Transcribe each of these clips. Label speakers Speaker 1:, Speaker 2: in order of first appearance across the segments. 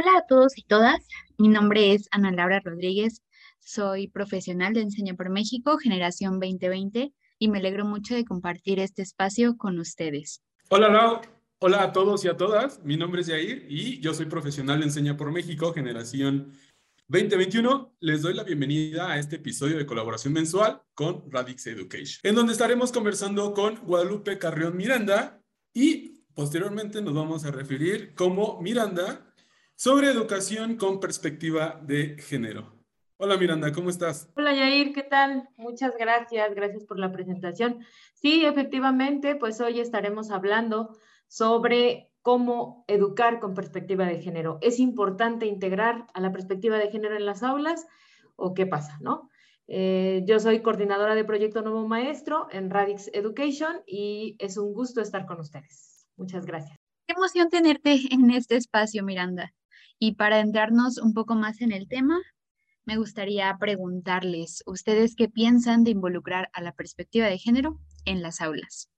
Speaker 1: Hola a todos y todas, mi nombre es Ana Laura Rodríguez, soy profesional de Enseña por México, generación 2020, y me alegro mucho de compartir este espacio con ustedes.
Speaker 2: Hola Lau, hola a todos y a todas, mi nombre es Yair y yo soy profesional de Enseña por México, generación 2021. Les doy la bienvenida a este episodio de colaboración mensual con Radix Education, en donde estaremos conversando con Guadalupe Carrión Miranda y posteriormente nos vamos a referir como Miranda sobre educación con perspectiva de género. Hola Miranda, ¿cómo estás?
Speaker 3: Hola Yair, ¿qué tal? Muchas gracias, gracias por la presentación. Sí, efectivamente, pues hoy estaremos hablando sobre cómo educar con perspectiva de género. ¿Es importante integrar a la perspectiva de género en las aulas o qué pasa, no? Eh, yo soy coordinadora de Proyecto Nuevo Maestro en Radix Education y es un gusto estar con ustedes. Muchas gracias.
Speaker 1: Qué emoción tenerte en este espacio, Miranda. Y para entrarnos un poco más en el tema, me gustaría preguntarles, ¿ustedes qué piensan de involucrar a la perspectiva de género en las aulas?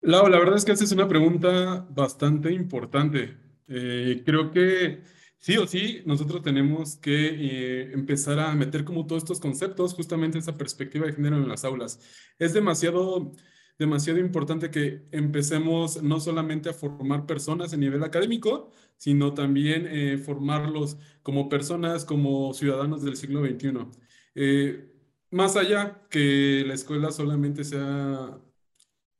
Speaker 2: Lau, la verdad es que esta es una pregunta bastante importante. Eh, creo que sí o sí, nosotros tenemos que eh, empezar a meter como todos estos conceptos, justamente esa perspectiva de género en las aulas. Es demasiado, demasiado importante que empecemos no solamente a formar personas a nivel académico, sino también eh, formarlos como personas, como ciudadanos del siglo XXI. Eh, más allá que la escuela solamente sea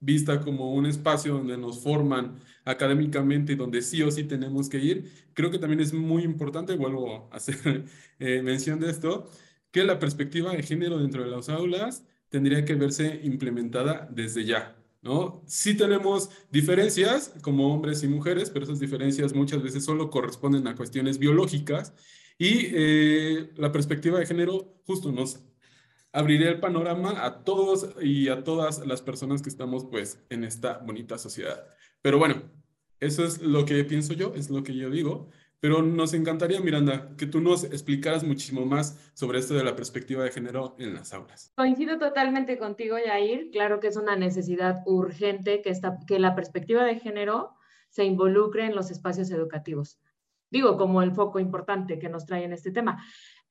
Speaker 2: vista como un espacio donde nos forman académicamente y donde sí o sí tenemos que ir, creo que también es muy importante, vuelvo a hacer eh, mención de esto, que la perspectiva de género dentro de las aulas tendría que verse implementada desde ya. ¿No? Sí tenemos diferencias como hombres y mujeres, pero esas diferencias muchas veces solo corresponden a cuestiones biológicas y eh, la perspectiva de género justo nos abriría el panorama a todos y a todas las personas que estamos pues en esta bonita sociedad. Pero bueno, eso es lo que pienso yo, es lo que yo digo. Pero nos encantaría, Miranda, que tú nos explicaras muchísimo más sobre esto de la perspectiva de género en las aulas.
Speaker 3: Coincido totalmente contigo, Yair. Claro que es una necesidad urgente que, que la perspectiva de género se involucre en los espacios educativos. Digo, como el foco importante que nos trae en este tema.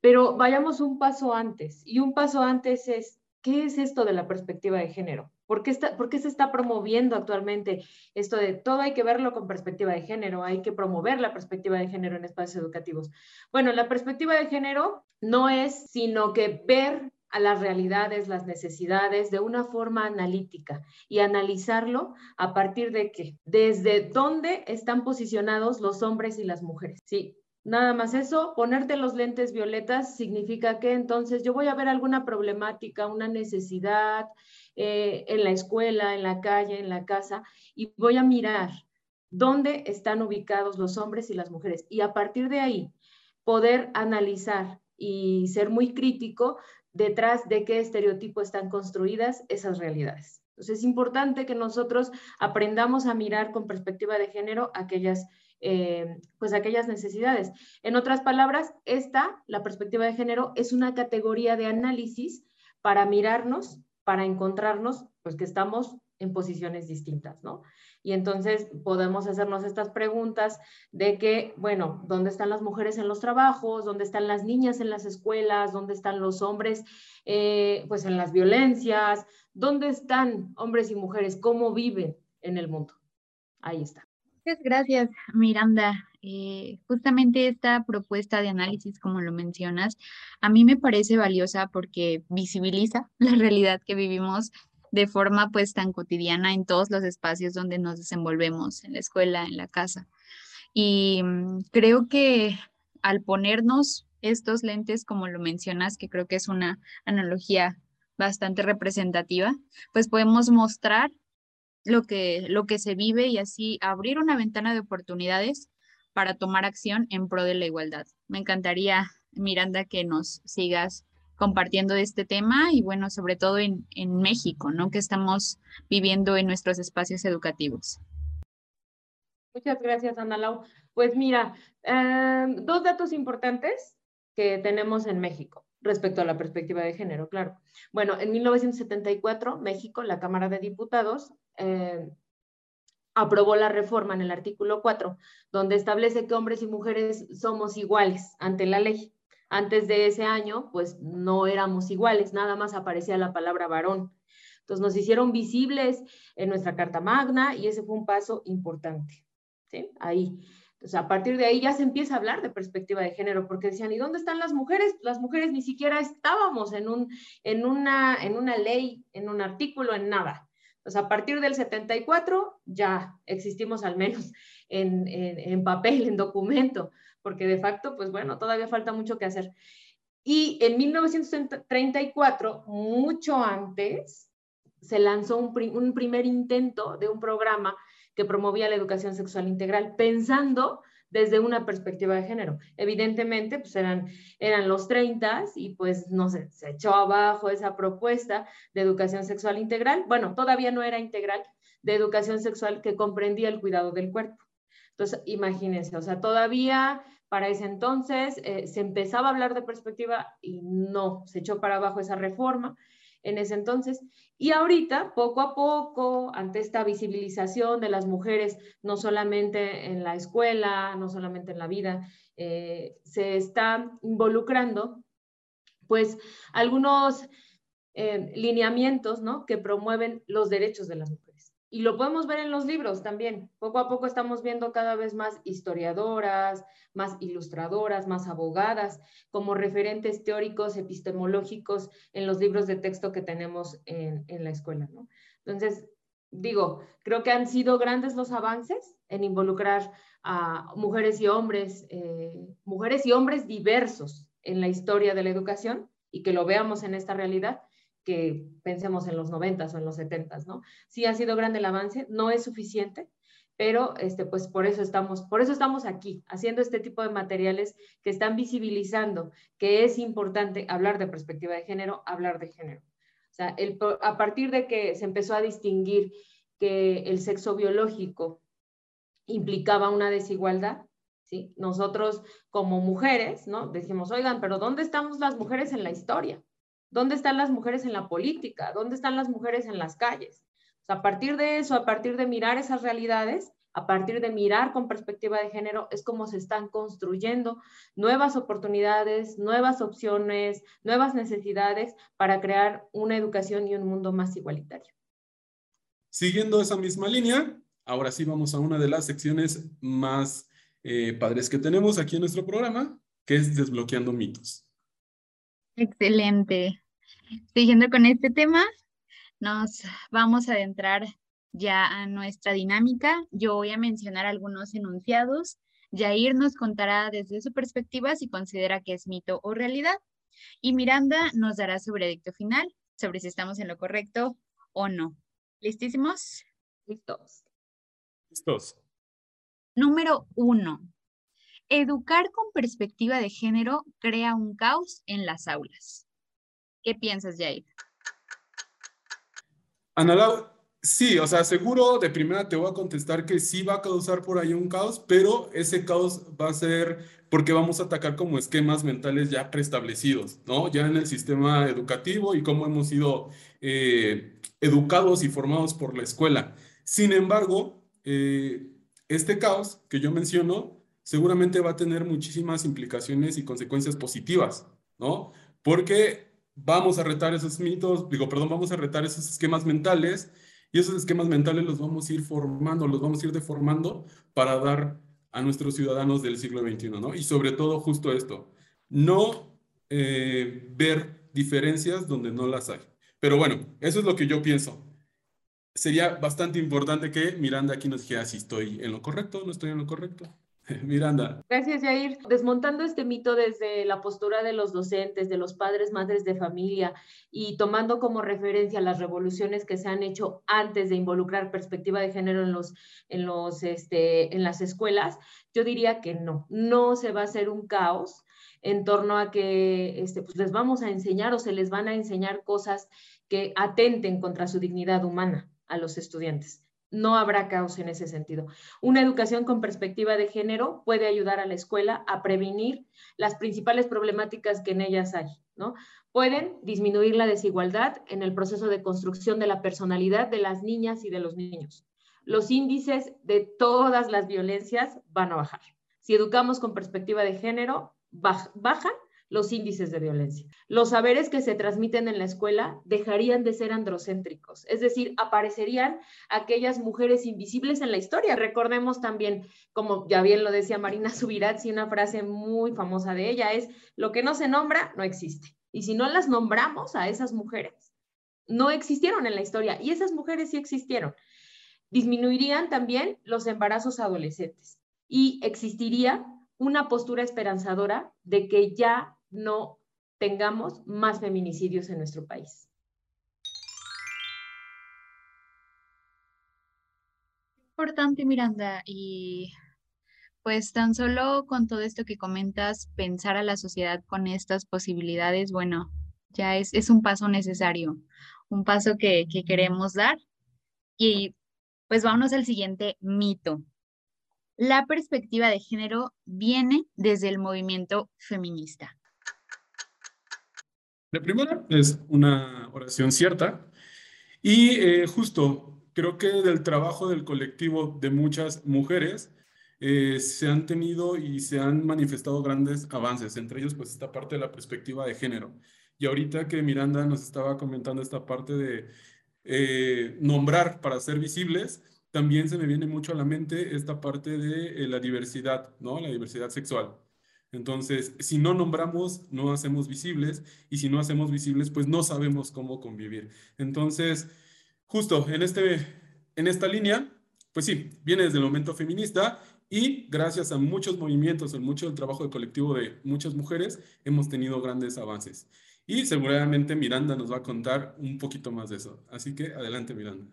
Speaker 3: Pero vayamos un paso antes. Y un paso antes es, ¿qué es esto de la perspectiva de género? ¿Por qué, está, ¿Por se está promoviendo actualmente esto de todo hay que verlo con perspectiva de género? Hay que promover la perspectiva de género en espacios educativos. Bueno, la perspectiva de género no es sino que ver a las realidades, las necesidades de una forma analítica y analizarlo a partir de qué, desde dónde están posicionados los hombres y las mujeres. Sí, Nada más eso, ponerte los lentes violetas significa que entonces yo voy a ver alguna problemática, una necesidad eh, en la escuela, en la calle, en la casa, y voy a mirar dónde están ubicados los hombres y las mujeres. Y a partir de ahí, poder analizar y ser muy crítico detrás de qué estereotipo están construidas esas realidades. Entonces es importante que nosotros aprendamos a mirar con perspectiva de género aquellas eh, pues aquellas necesidades. En otras palabras, esta, la perspectiva de género, es una categoría de análisis para mirarnos, para encontrarnos, pues que estamos en posiciones distintas, ¿no? Y entonces podemos hacernos estas preguntas de que, bueno, ¿dónde están las mujeres en los trabajos? ¿Dónde están las niñas en las escuelas? ¿Dónde están los hombres, eh, pues en las violencias? ¿Dónde están hombres y mujeres? ¿Cómo viven en el mundo? Ahí está.
Speaker 1: Muchas gracias, Miranda. Eh, justamente esta propuesta de análisis, como lo mencionas, a mí me parece valiosa porque visibiliza la realidad que vivimos de forma pues tan cotidiana en todos los espacios donde nos desenvolvemos, en la escuela, en la casa. Y mm, creo que al ponernos estos lentes, como lo mencionas, que creo que es una analogía bastante representativa, pues podemos mostrar lo que, lo que se vive y así abrir una ventana de oportunidades para tomar acción en pro de la igualdad. Me encantaría, Miranda, que nos sigas compartiendo este tema y bueno, sobre todo en, en México, ¿no? Que estamos viviendo en nuestros espacios educativos.
Speaker 3: Muchas gracias, Ana Lau. Pues mira, em, dos datos importantes que tenemos en México. Respecto a la perspectiva de género, claro. Bueno, en 1974, México, la Cámara de Diputados, eh, aprobó la reforma en el artículo 4, donde establece que hombres y mujeres somos iguales ante la ley. Antes de ese año, pues no éramos iguales, nada más aparecía la palabra varón. Entonces nos hicieron visibles en nuestra Carta Magna y ese fue un paso importante. ¿sí? Ahí. A partir de ahí ya se empieza a hablar de perspectiva de género, porque decían, ¿y dónde están las mujeres? Las mujeres ni siquiera estábamos en, un, en, una, en una ley, en un artículo, en nada. Entonces a partir del 74 ya existimos al menos en, en, papel, en documento, porque de facto, pues bueno, todavía falta mucho que hacer. Y en 1934, mucho antes, se lanzó un, primer intento de un programa que promovía la educación sexual integral, pensando desde una perspectiva de género. Evidentemente, pues eran, eran los 30 y pues no sé, se echó abajo esa propuesta de educación sexual integral. Bueno, todavía no era integral, de educación sexual que comprendía el cuidado del cuerpo. Entonces, imagínense, o sea, todavía para ese entonces eh, se empezaba a hablar de perspectiva y no, se echó para abajo esa reforma en ese entonces. Y ahorita, poco a poco, ante esta visibilización de las mujeres, no solamente en la escuela, no solamente en la vida, eh, se está involucrando, pues, algunos eh, lineamientos, ¿no? Que promueven los derechos de las mujeres. Y lo podemos ver en los libros también. Poco a poco estamos viendo cada vez más historiadoras, más ilustradoras, más abogadas, como referentes teóricos, epistemológicos en los libros de texto que tenemos en, la escuela. Entonces, digo, creo que han sido grandes los avances en involucrar a mujeres y hombres, eh, mujeres y hombres diversos en la historia de la educación y que lo veamos en esta realidad que pensemos en los 90 o en los 70, ¿no? Sí ha sido grande el avance, no es suficiente, pero este, pues por eso estamos, por eso estamos aquí, haciendo este tipo de materiales que están visibilizando que es importante hablar de perspectiva de género, hablar de género. O sea, el, a partir de que se empezó a distinguir que el sexo biológico implicaba una desigualdad, ¿sí? Nosotros como mujeres, ¿no? Decimos, oigan, pero ¿dónde estamos las mujeres en la historia? ¿Dónde están las mujeres en la política? ¿Dónde están las mujeres en las calles? a partir de eso, a partir de mirar esas realidades, a partir de mirar con perspectiva de género, es como se están construyendo nuevas oportunidades, nuevas opciones, nuevas necesidades para crear una educación y un mundo más igualitario.
Speaker 2: Siguiendo esa misma línea, ahora sí vamos a una de las secciones más eh, padres que tenemos aquí en nuestro programa, que es desbloqueando mitos.
Speaker 1: Excelente. Siguiendo con este tema, nos vamos a adentrar ya a nuestra dinámica. Yo voy a mencionar algunos enunciados. Jair nos contará desde su perspectiva si considera que es mito o realidad. Y Miranda nos dará su veredicto final sobre si estamos en lo correcto o no. ¿Listísimos?
Speaker 3: Listos.
Speaker 2: Listos.
Speaker 1: Número uno. Educar con perspectiva de género crea un caos en las aulas. ¿Qué piensas, Jair?
Speaker 2: Ana sí, o sea, seguro de primera te voy a contestar que sí va a causar por ahí un caos, pero ese caos va a ser porque vamos a atacar como esquemas mentales ya preestablecidos, ¿no? Ya en el sistema educativo y cómo hemos sido eh, educados y formados por la escuela. Sin embargo, eh, este caos que yo menciono seguramente va a tener muchísimas implicaciones y consecuencias positivas, ¿no? Porque vamos a retar esos mitos, digo, perdón, vamos a retar esos esquemas mentales y esos esquemas mentales los vamos a ir formando, los vamos a ir deformando para dar a nuestros ciudadanos del siglo XXI, ¿no? Y sobre todo justo esto, no eh, ver diferencias donde no las hay. Pero bueno, eso es lo que yo pienso. Sería bastante importante que Miranda aquí nos dijera si estoy en lo correcto o no estoy en lo correcto. Miranda.
Speaker 3: Gracias, Jair. Desmontando este mito desde la postura de los docentes, de los padres, madres de familia y tomando como referencia las revoluciones que se han hecho antes de involucrar perspectiva de género en, los, en, los, este, en las escuelas, yo diría que no, no se va a hacer un caos en torno a que este, pues les vamos a enseñar o se les van a enseñar cosas que atenten contra su dignidad humana a los estudiantes no habrá caos en ese sentido. Una educación con perspectiva de género puede ayudar a la escuela a prevenir las principales problemáticas que en ellas hay, ¿no? Pueden disminuir la desigualdad en el proceso de construcción de la personalidad de las niñas y de los niños. Los índices de todas las violencias van a bajar. Si educamos con perspectiva de género, bajan los índices de violencia. Los saberes que se transmiten en la escuela dejarían de ser androcéntricos, es decir, aparecerían aquellas mujeres invisibles en la historia. Recordemos también, como ya bien lo decía Marina Subirats, y una frase muy famosa de ella es, lo que no se nombra no existe. Y si no las nombramos a esas mujeres, no existieron en la historia y esas mujeres sí existieron. Disminuirían también los embarazos adolescentes y existiría una postura esperanzadora de que ya no tengamos más feminicidios en nuestro país.
Speaker 1: Importante, Miranda, y pues tan solo con todo esto que comentas, pensar a la sociedad con estas posibilidades, bueno, ya es, es un paso necesario, un paso que, que queremos dar. Y pues vámonos al siguiente mito. La perspectiva de género viene desde el movimiento feminista.
Speaker 2: La primera es una oración cierta y eh, justo creo que del trabajo del colectivo de muchas mujeres eh, se han tenido y se han manifestado grandes avances, entre ellos pues esta parte de la perspectiva de género. Y ahorita que Miranda nos estaba comentando esta parte de eh, nombrar para ser visibles, también se me viene mucho a la mente esta parte de la diversidad, ¿no? La diversidad sexual. Entonces, si no nombramos, no hacemos visibles, y si no hacemos visibles, pues no sabemos cómo convivir. Entonces, justo en, este, en esta línea, pues sí, viene desde el momento feminista y gracias a muchos movimientos, en mucho del trabajo de colectivo de muchas mujeres, hemos tenido grandes avances. Y seguramente Miranda nos va a contar un poquito más de eso. Así que adelante, Miranda.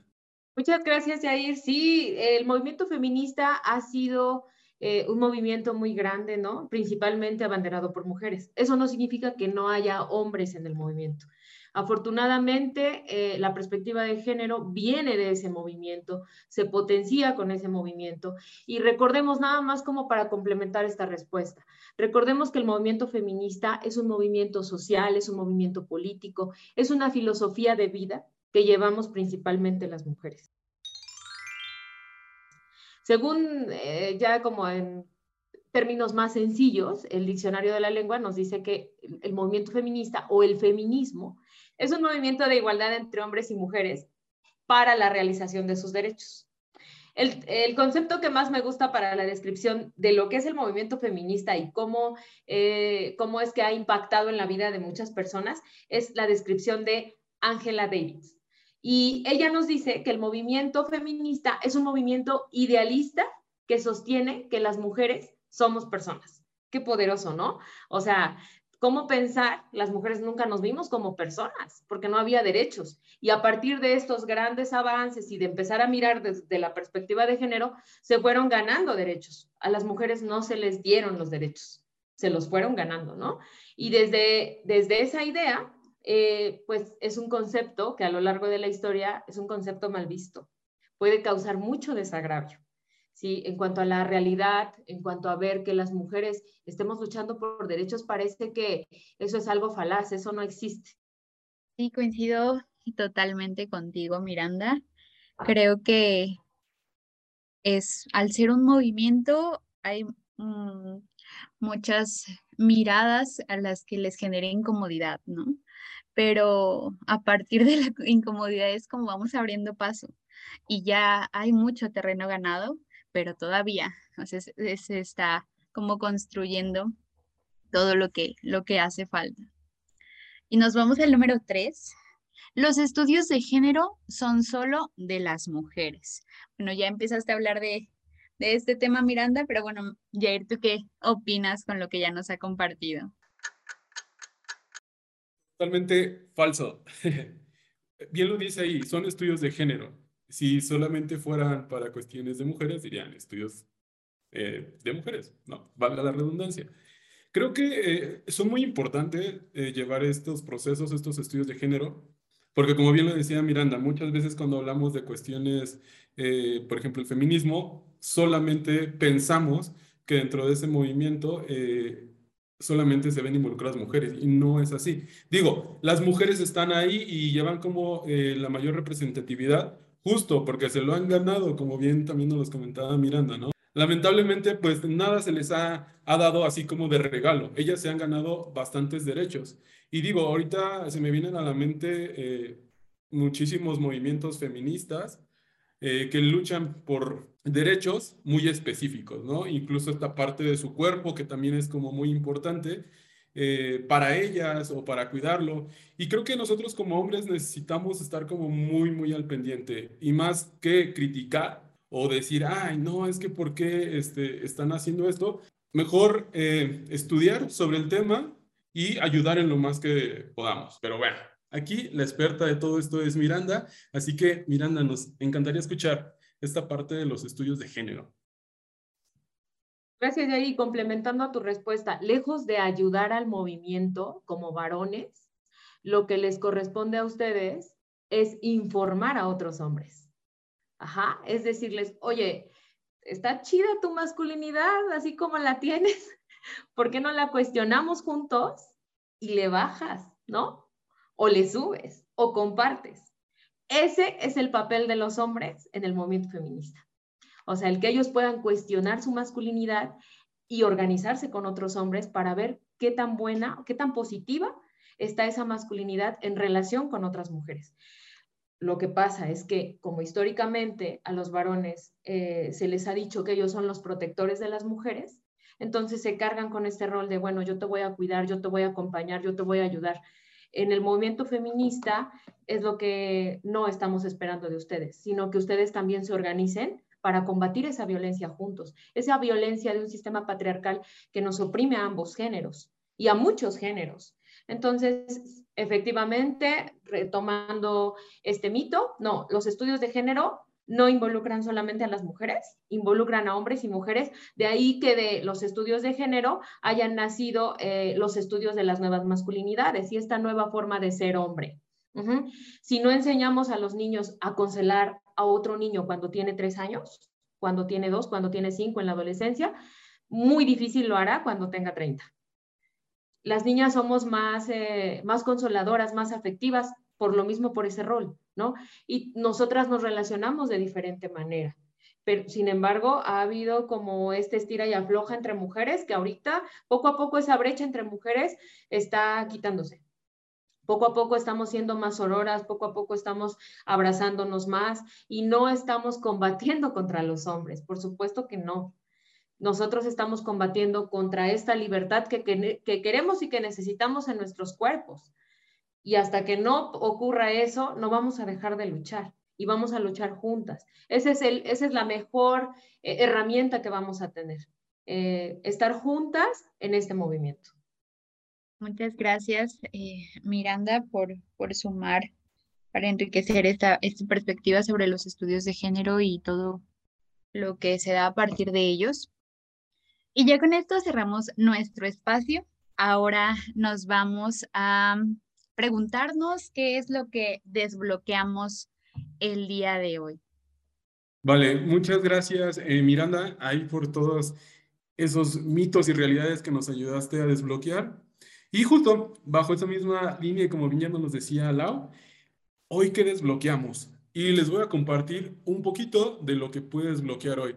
Speaker 3: Muchas gracias, Jair. Sí, el movimiento feminista ha sido eh, un movimiento muy grande, ¿no? Principalmente abanderado por mujeres. Eso no significa que no haya hombres en el movimiento. Afortunadamente, eh, la perspectiva de género viene de ese movimiento, se potencia con ese movimiento. Y recordemos nada más como para complementar esta respuesta. Recordemos que el movimiento feminista es un movimiento social, es un movimiento político, es una filosofía de vida que llevamos principalmente las mujeres. Según eh, ya como en términos más sencillos, el diccionario de la lengua nos dice que el movimiento feminista o el feminismo es un movimiento de igualdad entre hombres y mujeres para la realización de sus derechos. El, concepto que más me gusta para la descripción de lo que es el movimiento feminista y cómo, eh, cómo es que ha impactado en la vida de muchas personas es la descripción de Angela Davis. Y ella nos dice que el movimiento feminista es un movimiento idealista que sostiene que las mujeres somos personas. Qué poderoso, ¿no? O sea, ¿cómo pensar? Las mujeres nunca nos vimos como personas porque no había derechos. Y a partir de estos grandes avances y de empezar a mirar desde la perspectiva de género, se fueron ganando derechos. A las mujeres no se les dieron los derechos, se los fueron ganando, ¿no? Y desde, desde esa idea, eh, pues es un concepto que a lo largo de la historia es un concepto mal visto. Puede causar mucho desagravio. ¿sí? En cuanto a la realidad, en cuanto a ver que las mujeres estemos luchando por derechos, parece que eso es algo falaz, eso no existe.
Speaker 1: Sí, coincido totalmente contigo, Miranda. Creo que es, al ser un movimiento, hay mm, muchas miradas a las que les genera incomodidad, ¿no? Pero a partir de la incomodidad es como vamos abriendo paso y ya hay mucho terreno ganado, pero todavía se, está como construyendo todo lo que, lo que hace falta. Y nos vamos al número tres. Los estudios de género son solo de las mujeres. Bueno, ya empezaste a hablar de, de este tema, Miranda, pero bueno, Jair, ¿tú qué opinas con lo que ya nos ha compartido?
Speaker 2: Totalmente falso. Bien lo dice ahí, son estudios de género. Si solamente fueran para cuestiones de mujeres, dirían estudios eh, de mujeres, no, valga la redundancia. Creo que eh, son muy importantes eh, llevar estos procesos, estos estudios de género, Porque como bien lo decía Miranda, muchas veces cuando hablamos de cuestiones, eh, por ejemplo, el feminismo, solamente pensamos que dentro de ese movimiento eh, solamente se ven involucradas mujeres y no es así. Digo, las mujeres están ahí y llevan como eh, la mayor representatividad justo porque se lo han ganado, como bien también nos comentaba Miranda, ¿no? Lamentablemente, pues nada se les ha, ha dado así como de regalo. Ellas se han ganado bastantes derechos. Y digo, ahorita se me vienen a la mente eh, muchísimos movimientos feministas eh, que luchan por derechos muy específicos, ¿no? Incluso esta parte de su cuerpo, que también es como muy importante eh, para ellas o para cuidarlo. Y creo que nosotros como hombres necesitamos estar como muy, muy al pendiente y más que criticar o decir, ay, no, es que por qué este, están haciendo esto, mejor eh, estudiar sobre el tema y ayudar en lo más que podamos. Pero bueno, aquí la experta de todo esto es Miranda, así que Miranda, nos encantaría escuchar esta parte de los estudios de género.
Speaker 3: Gracias, ahí complementando a tu respuesta, lejos de ayudar al movimiento como varones, lo que les corresponde a ustedes es informar a otros hombres. Ajá, es decirles, oye, está chida tu masculinidad, así como la tienes, ¿por qué no la cuestionamos juntos y le bajas, ¿no? O le subes o compartes. Ese es el papel de los hombres en el movimiento feminista. O sea, el que ellos puedan cuestionar su masculinidad y organizarse con otros hombres para ver qué tan buena, qué tan positiva está esa masculinidad en relación con otras mujeres. Lo que pasa es que, como históricamente a los varones eh, se les ha dicho que ellos son los protectores de las mujeres, entonces se cargan con este rol de, bueno, yo te voy a cuidar, yo te voy a acompañar, yo te voy a ayudar. En el movimiento feminista es lo que no estamos esperando de ustedes, sino que ustedes también se organicen para combatir esa violencia juntos, esa violencia de un sistema patriarcal que nos oprime a ambos géneros y a muchos géneros. Entonces, efectivamente, retomando este mito, no, los estudios de género no involucran solamente a las mujeres, involucran a hombres y mujeres. De ahí que de los estudios de género hayan nacido eh, los estudios de las nuevas masculinidades y esta nueva forma de ser hombre. Si no enseñamos a los niños a consolar a otro niño cuando tiene tres años, cuando tiene dos, cuando tiene cinco en la adolescencia, muy difícil lo hará cuando tenga 30. Las niñas somos más, eh, más consoladoras, más afectivas, por lo mismo por ese rol, Y nosotras nos relacionamos de diferente manera. Pero, sin embargo, ha habido como este estira y afloja entre mujeres que ahorita, poco a poco, esa brecha entre mujeres está quitándose. Poco a poco estamos siendo más auroras, poco a poco estamos abrazándonos más y no estamos combatiendo contra los hombres, por supuesto que no. Nosotros estamos combatiendo contra esta libertad que, queremos y que necesitamos en nuestros cuerpos. Y hasta que no ocurra eso, no vamos a dejar de luchar y vamos a luchar juntas. Ese es el, esa es la mejor eh, herramienta que vamos a tener, eh, estar juntas en este movimiento.
Speaker 1: Muchas gracias, eh, Miranda, por, por sumar para enriquecer esta, esta perspectiva sobre los estudios de género y todo lo que se da a partir de ellos. Y ya con esto cerramos nuestro espacio. Ahora nos vamos a preguntarnos qué es lo que desbloqueamos el día de hoy.
Speaker 2: Vale, muchas gracias, eh, Miranda, ahí por todos esos mitos y realidades que nos ayudaste a desbloquear. Y justo bajo esa misma línea, como ya nos decía Lau, hoy que desbloqueamos. Y les voy a compartir un poquito de lo que puedes desbloquear hoy.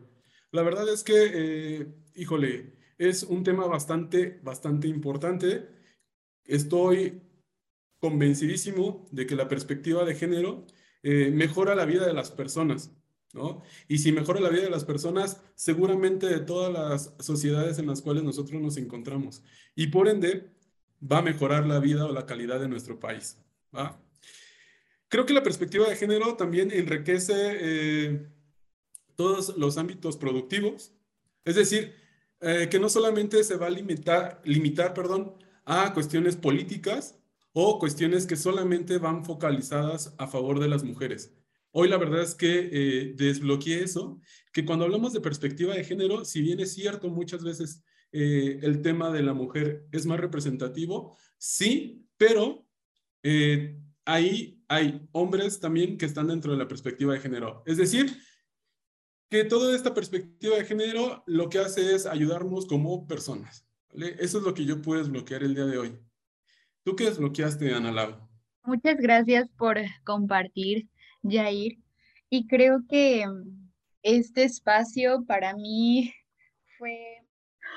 Speaker 2: La verdad es que, eh, híjole, es un tema bastante, bastante importante. Estoy convencidísimo de que la perspectiva de género eh, mejora la vida de las personas, ¿no? Y si mejora la vida de las personas, seguramente de todas las sociedades en las cuales nosotros nos encontramos. Y por ende, va a mejorar la vida o la calidad de nuestro país. Creo que la perspectiva de género también enriquece eh, todos los ámbitos productivos, es decir, eh, que no solamente se va a limitar, limitar perdón, a cuestiones políticas o cuestiones que solamente van focalizadas a favor de las mujeres. Hoy la verdad es que eh, desbloqueé eso, que cuando hablamos de perspectiva de género, si bien es cierto muchas veces eh, el tema de la mujer es más representativo, sí, pero eh, ahí hay hombres también que están dentro de la perspectiva de género. Es decir, que toda esta perspectiva de género lo que hace es ayudarnos como personas. Eso es lo que yo puedo desbloquear el día de hoy. ¿Tú qué desbloqueaste, Ana Lau?
Speaker 1: Muchas gracias por compartir, Jair. Y creo que mm, este espacio para mí fue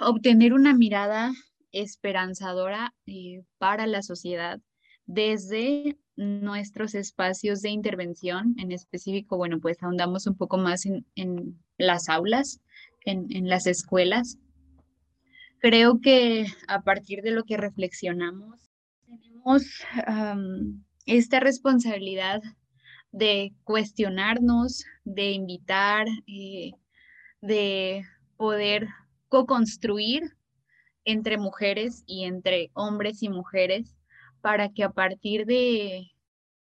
Speaker 1: obtener una mirada esperanzadora eh, para la sociedad desde nuestros espacios de intervención, en específico, bueno, pues ahondamos un poco más en, las aulas, en, las escuelas. Creo que a partir de lo que reflexionamos, tenemos esta responsabilidad de cuestionarnos, de invitar, eh, de poder co-construir entre mujeres y entre hombres y mujeres para que a partir de,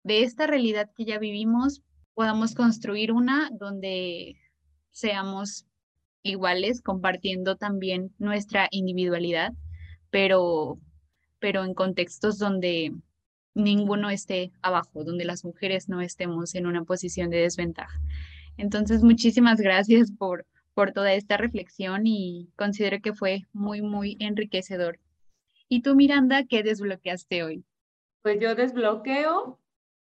Speaker 1: esta realidad que ya vivimos podamos construir una donde seamos iguales, compartiendo también nuestra individualidad, pero, pero en contextos donde ninguno esté abajo, donde las mujeres no estemos en una posición de desventaja. Entonces, muchísimas gracias por, por toda esta reflexión y considero que fue muy, muy enriquecedor. ¿Y tú, Miranda, qué desbloqueaste hoy?
Speaker 3: Pues yo desbloqueo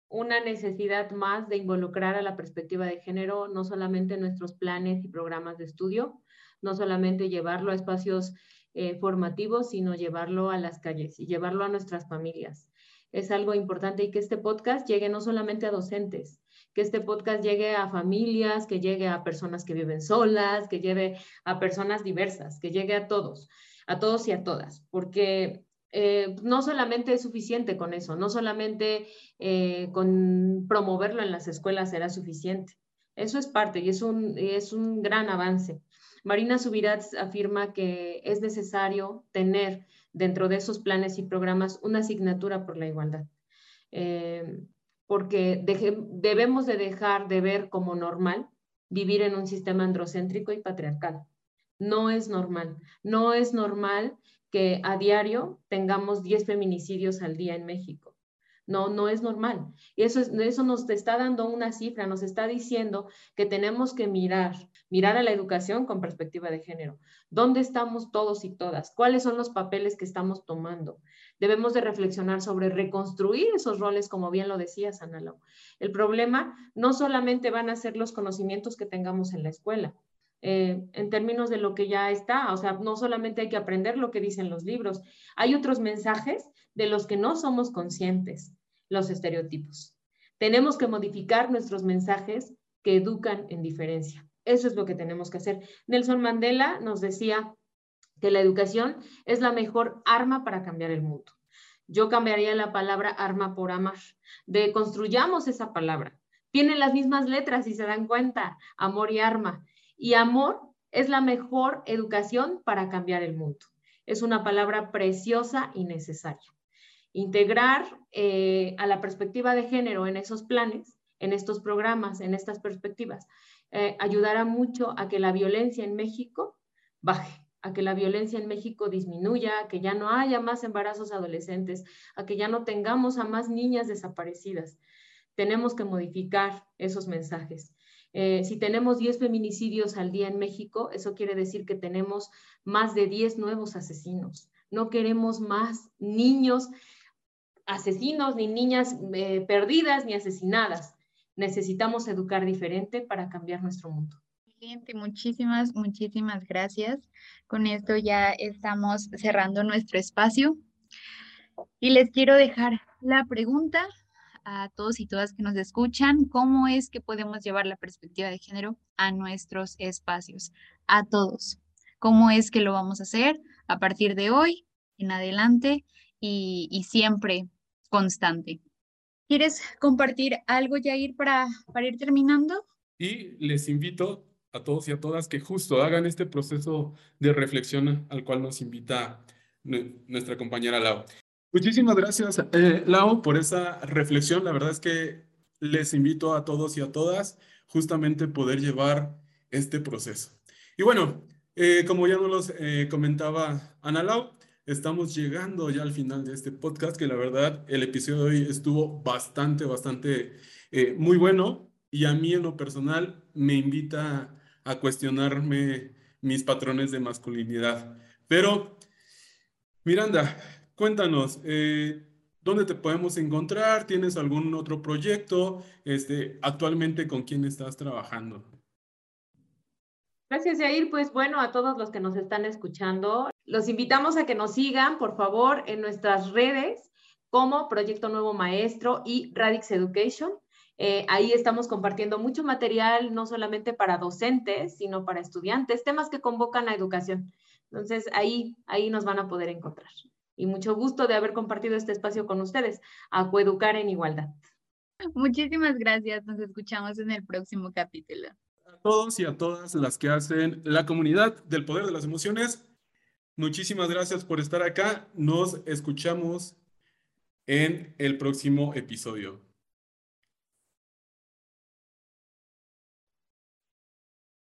Speaker 3: una necesidad más de involucrar a la perspectiva de género, no solamente en nuestros planes y programas de estudio, no solamente llevarlo a espacios eh, formativos, sino llevarlo a las calles y llevarlo a nuestras familias. Es algo importante y que este podcast llegue no solamente a docentes, que este podcast llegue a familias, que llegue a personas que viven solas, que llegue a personas diversas, que llegue a todos a todos y a todas, porque eh, no solamente es suficiente con eso, no solamente eh, con promoverlo en las escuelas será suficiente. Eso es parte y es un, es un gran avance. Marina Subirats afirma que es necesario tener dentro de esos planes y programas una asignatura por la igualdad, eh, porque debemos de dejar de ver como normal vivir en un sistema androcéntrico y patriarcal no es normal. No es normal que a diario tengamos 10 feminicidios al día en México. No, no es normal. Y eso, eso nos está dando una cifra, nos está diciendo que tenemos que mirar, mirar a la educación con perspectiva de género. ¿Dónde estamos todos y todas? ¿Cuáles son los papeles que estamos tomando? Debemos de reflexionar sobre reconstruir esos roles, como bien lo decía Sanalo. El problema no solamente van a ser los conocimientos que tengamos en la escuela, eh, en términos de lo que ya está. O sea, no solamente hay que aprender lo que dicen los libros, hay otros mensajes de los que no somos conscientes, los estereotipos. Tenemos que modificar nuestros mensajes que educan en diferencia. Eso es lo que tenemos que hacer. Nelson Mandela nos decía que la educación es la mejor arma para cambiar el mundo. Yo cambiaría la palabra arma por amar. Deconstruyamos esa palabra. Tienen las mismas letras, si se dan cuenta, amor y arma. Y amor es la mejor educación para cambiar el mundo. Es una palabra preciosa y necesaria. Integrar eh, a la perspectiva de género en esos planes, en estos programas, en estas perspectivas, eh, ayudará mucho a que la violencia en México baje, a que la violencia en México disminuya, a que ya no haya más embarazos adolescentes, a que ya no tengamos a más niñas desaparecidas. Tenemos que modificar esos mensajes. Eh, si tenemos 10 feminicidios al día en México, eso quiere decir que tenemos más de 10 nuevos asesinos. No queremos más niños asesinos, ni niñas eh, perdidas, ni asesinadas. Necesitamos educar diferente para cambiar nuestro mundo.
Speaker 1: Excelente, muchísimas, muchísimas gracias. Con esto ya estamos cerrando nuestro espacio. Y les quiero dejar la pregunta a todos y todas que nos escuchan, cómo es que podemos llevar la perspectiva de género a nuestros espacios, a todos. ¿Cómo es que lo vamos a hacer a partir de hoy en adelante y, siempre constante? ¿Quieres compartir algo, Jair, para, para ir terminando?
Speaker 2: Y les invito a todos y a todas que justo hagan este proceso de reflexión al cual nos invita nuestra compañera Lau. Muchísimas gracias, eh, Lau, por esa reflexión. La verdad es que les invito a todos y a todas justamente poder llevar este proceso. Y bueno, eh, como ya nos los eh, comentaba Ana Lau, estamos llegando ya al final de este podcast, que la verdad el episodio de hoy estuvo bastante, bastante eh, muy bueno y a mí en lo personal me invita a cuestionarme mis patrones de masculinidad. Pero, Miranda, cuéntanos, eh, ¿dónde te podemos encontrar? ¿Tienes algún otro proyecto? Este, actualmente, ¿con quién estás trabajando?
Speaker 3: Gracias, Yair. Pues bueno, a todos los que nos están escuchando, los invitamos a que nos sigan, por favor, en nuestras redes como Proyecto Nuevo Maestro y Radix Education. Eh, ahí estamos compartiendo mucho material, no solamente para docentes, sino para estudiantes, temas que convocan a educación. Entonces, ahí, ahí nos van a poder encontrar. Y mucho gusto de haber compartido este espacio con ustedes, a Coeducar en Igualdad.
Speaker 1: Muchísimas gracias. Nos escuchamos en el próximo capítulo
Speaker 2: todos y a todas las que hacen la comunidad del poder de las emociones. Muchísimas gracias por estar acá. Nos escuchamos en el próximo episodio.